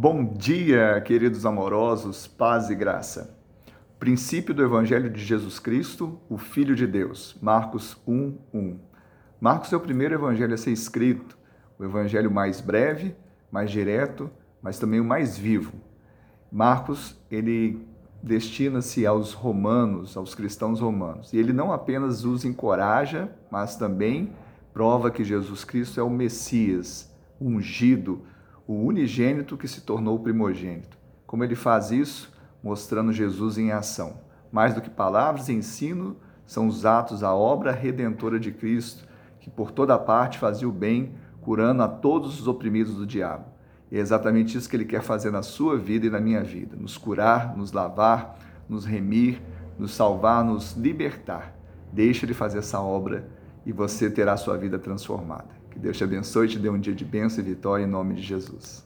Bom dia, queridos amorosos, paz e graça. Princípio do Evangelho de Jesus Cristo, o Filho de Deus, Marcos 1, 1. Marcos é o primeiro evangelho a ser escrito, o evangelho mais breve, mais direto, mas também o mais vivo. Marcos, ele destina-se aos romanos, aos cristãos romanos. E ele não apenas os encoraja, mas também prova que Jesus Cristo é o Messias, ungido, o unigênito que se tornou o primogênito. Como ele faz isso? Mostrando Jesus em ação. Mais do que palavras e ensino, são os atos, a obra redentora de Cristo, que por toda parte fazia o bem, curando a todos os oprimidos do diabo. E é exatamente isso que ele quer fazer na sua vida e na minha vida: nos curar, nos lavar, nos remir, nos salvar, nos libertar. Deixa ele fazer essa obra e você terá sua vida transformada. Deus te abençoe e te dê um dia de bênção e vitória em nome de Jesus.